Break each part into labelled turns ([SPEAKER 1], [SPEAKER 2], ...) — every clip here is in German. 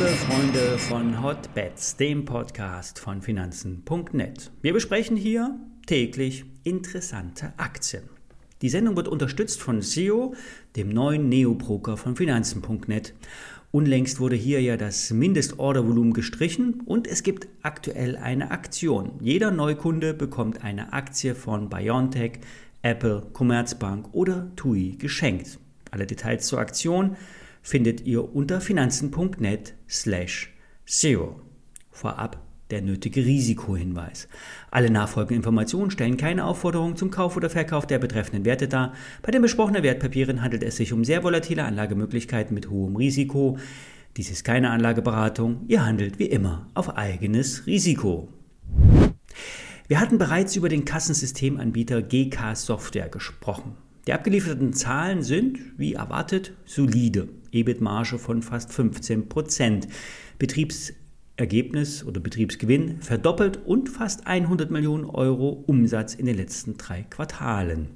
[SPEAKER 1] liebe Freunde von Hotbets, dem Podcast von Finanzen.net. Wir besprechen hier täglich interessante Aktien. Die Sendung wird unterstützt von SEO, dem neuen Neobroker von Finanzen.net. Unlängst wurde hier ja das Mindestordervolumen gestrichen und es gibt aktuell eine Aktion. Jeder Neukunde bekommt eine Aktie von BioNTech, Apple, Commerzbank oder TUI geschenkt. Alle Details zur Aktion findet ihr unter finanzen.net slash zero. Vorab der nötige Risikohinweis. Alle nachfolgenden Informationen stellen keine Aufforderung zum Kauf oder Verkauf der betreffenden Werte dar. Bei den besprochenen Wertpapieren handelt es sich um sehr volatile Anlagemöglichkeiten mit hohem Risiko. Dies ist keine Anlageberatung. Ihr handelt wie immer auf eigenes Risiko. Wir hatten bereits über den Kassensystemanbieter GK Software gesprochen. Die abgelieferten Zahlen sind, wie erwartet, solide. EBIT-Marge von fast 15 Prozent. Betriebsergebnis oder Betriebsgewinn verdoppelt und fast 100 Millionen Euro Umsatz in den letzten drei Quartalen.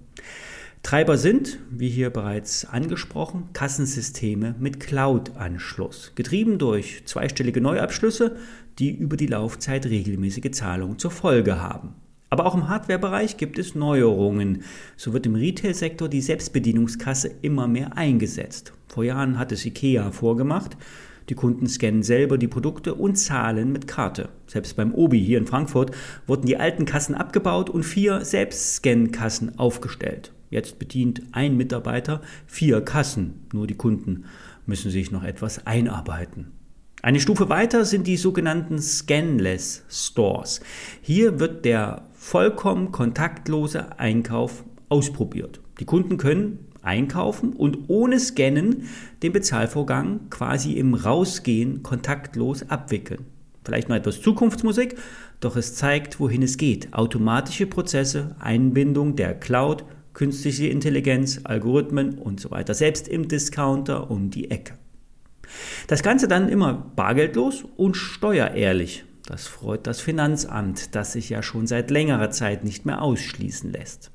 [SPEAKER 1] Treiber sind, wie hier bereits angesprochen, Kassensysteme mit Cloud-Anschluss, getrieben durch zweistellige Neuabschlüsse, die über die Laufzeit regelmäßige Zahlungen zur Folge haben. Aber auch im Hardware-Bereich gibt es Neuerungen. So wird im Retail-Sektor die Selbstbedienungskasse immer mehr eingesetzt. Vor Jahren hat es IKEA vorgemacht. Die Kunden scannen selber die Produkte und zahlen mit Karte. Selbst beim Obi hier in Frankfurt wurden die alten Kassen abgebaut und vier Selbstscan-Kassen aufgestellt. Jetzt bedient ein Mitarbeiter vier Kassen. Nur die Kunden müssen sich noch etwas einarbeiten. Eine Stufe weiter sind die sogenannten Scanless Stores. Hier wird der vollkommen kontaktlose Einkauf ausprobiert. Die Kunden können einkaufen und ohne Scannen den Bezahlvorgang quasi im Rausgehen kontaktlos abwickeln. Vielleicht noch etwas Zukunftsmusik, doch es zeigt, wohin es geht. Automatische Prozesse, Einbindung der Cloud, künstliche Intelligenz, Algorithmen und so weiter, selbst im Discounter um die Ecke. Das Ganze dann immer bargeldlos und steuerehrlich. Das freut das Finanzamt, das sich ja schon seit längerer Zeit nicht mehr ausschließen lässt.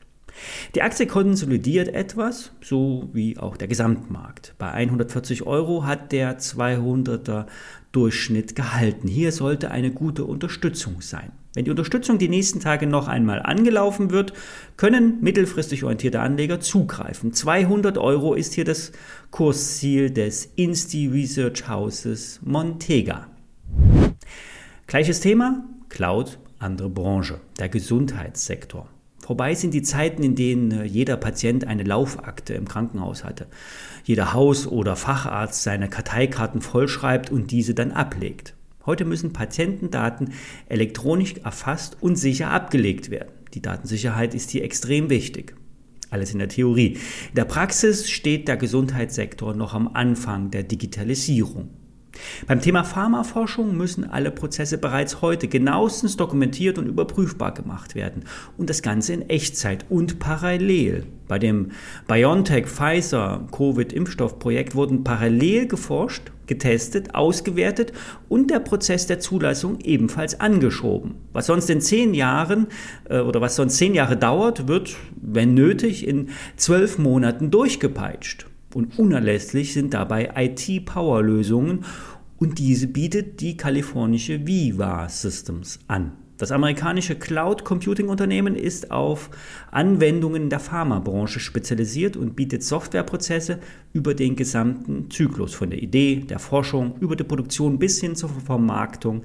[SPEAKER 1] Die Aktie konsolidiert etwas, so wie auch der Gesamtmarkt. Bei 140 Euro hat der 200er Durchschnitt gehalten. Hier sollte eine gute Unterstützung sein. Wenn die Unterstützung die nächsten Tage noch einmal angelaufen wird, können mittelfristig orientierte Anleger zugreifen. 200 Euro ist hier das Kursziel des Insti Research Houses Montega. Gleiches Thema, Cloud, andere Branche, der Gesundheitssektor. Vorbei sind die Zeiten, in denen äh, jeder Patient eine Laufakte im Krankenhaus hatte. Jeder Haus- oder Facharzt seine Karteikarten vollschreibt und diese dann ablegt. Heute müssen Patientendaten elektronisch erfasst und sicher abgelegt werden. Die Datensicherheit ist hier extrem wichtig. Alles in der Theorie. In der Praxis steht der Gesundheitssektor noch am Anfang der Digitalisierung. Beim Thema Pharmaforschung müssen alle Prozesse bereits heute genauestens dokumentiert und überprüfbar gemacht werden. Und das Ganze in Echtzeit und parallel. Bei dem BioNTech-Pfizer-Covid-Impfstoffprojekt wurden parallel geforscht, getestet, ausgewertet und der Prozess der Zulassung ebenfalls angeschoben. Was sonst in zehn Jahren äh, oder was sonst zehn Jahre dauert, wird, wenn nötig, in zwölf Monaten durchgepeitscht. Und unerlässlich sind dabei IT-Power-Lösungen und diese bietet die kalifornische Viva Systems an. Das amerikanische Cloud Computing Unternehmen ist auf Anwendungen der Pharmabranche spezialisiert und bietet Softwareprozesse über den gesamten Zyklus von der Idee, der Forschung, über die Produktion bis hin zur Vermarktung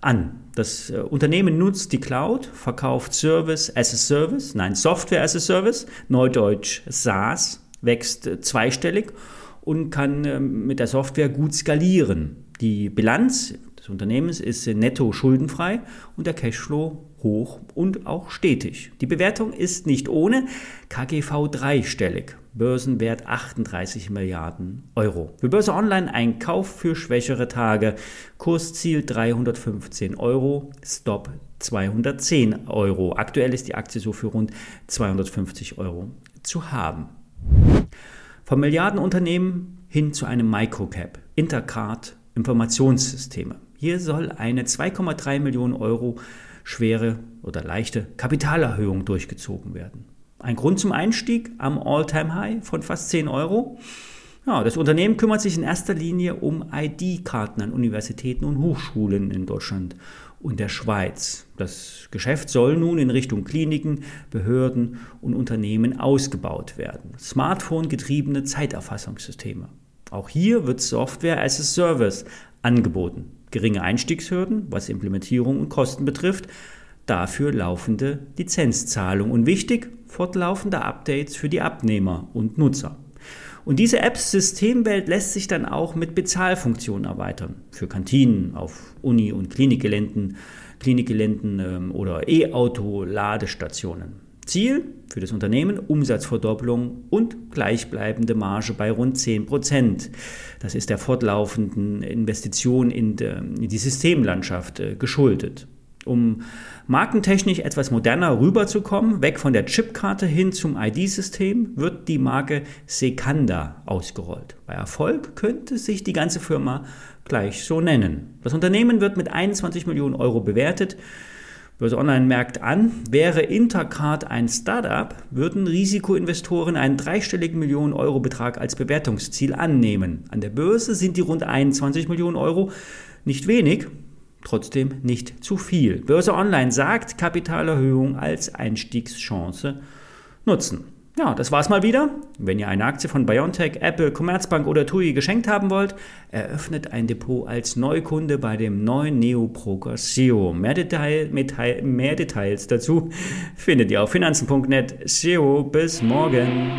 [SPEAKER 1] an. Das äh, Unternehmen nutzt die Cloud, verkauft Service as a Service, nein, Software as a Service, neudeutsch SaaS wächst äh, zweistellig und kann ähm, mit der Software gut skalieren. Die Bilanz des Unternehmens ist netto schuldenfrei und der Cashflow hoch und auch stetig. Die Bewertung ist nicht ohne KGV dreistellig. Börsenwert 38 Milliarden Euro. Für Börse Online ein Kauf für schwächere Tage. Kursziel 315 Euro, Stop 210 Euro. Aktuell ist die Aktie so für rund 250 Euro zu haben. Vom Milliardenunternehmen hin zu einem Microcap, Intercard Informationssysteme. Hier soll eine 2,3 Millionen Euro schwere oder leichte Kapitalerhöhung durchgezogen werden. Ein Grund zum Einstieg am All-Time-High von fast 10 Euro. Ja, das Unternehmen kümmert sich in erster Linie um ID-Karten an Universitäten und Hochschulen in Deutschland und der Schweiz. Das Geschäft soll nun in Richtung Kliniken, Behörden und Unternehmen ausgebaut werden. Smartphone-getriebene Zeiterfassungssysteme. Auch hier wird Software as a Service angeboten. Geringe Einstiegshürden, was Implementierung und Kosten betrifft, dafür laufende Lizenzzahlung und wichtig, fortlaufende Updates für die Abnehmer und Nutzer. Und diese Apps-Systemwelt lässt sich dann auch mit Bezahlfunktionen erweitern. Für Kantinen auf Uni- und Klinikgeländen, Klinikgeländen ähm, oder E-Auto-Ladestationen. Ziel für das Unternehmen Umsatzverdopplung und gleichbleibende Marge bei rund 10 Prozent. Das ist der fortlaufenden Investition in die Systemlandschaft äh, geschuldet. Um markentechnisch etwas moderner rüberzukommen, weg von der Chipkarte hin zum ID-System, wird die Marke Secanda ausgerollt. Bei Erfolg könnte sich die ganze Firma gleich so nennen. Das Unternehmen wird mit 21 Millionen Euro bewertet. Börse Online merkt an, wäre Intercard ein Startup, würden Risikoinvestoren einen dreistelligen Millionen Euro Betrag als Bewertungsziel annehmen. An der Börse sind die rund 21 Millionen Euro nicht wenig, trotzdem nicht zu viel. Börse Online sagt, Kapitalerhöhung als Einstiegschance nutzen. Ja, das war's mal wieder. Wenn ihr eine Aktie von BioNTech, Apple, Commerzbank oder TUI geschenkt haben wollt, eröffnet ein Depot als Neukunde bei dem neuen Neoproker SEO. Mehr, Detail, mehr Details dazu findet ihr auf finanzen.net. SEO, bis morgen.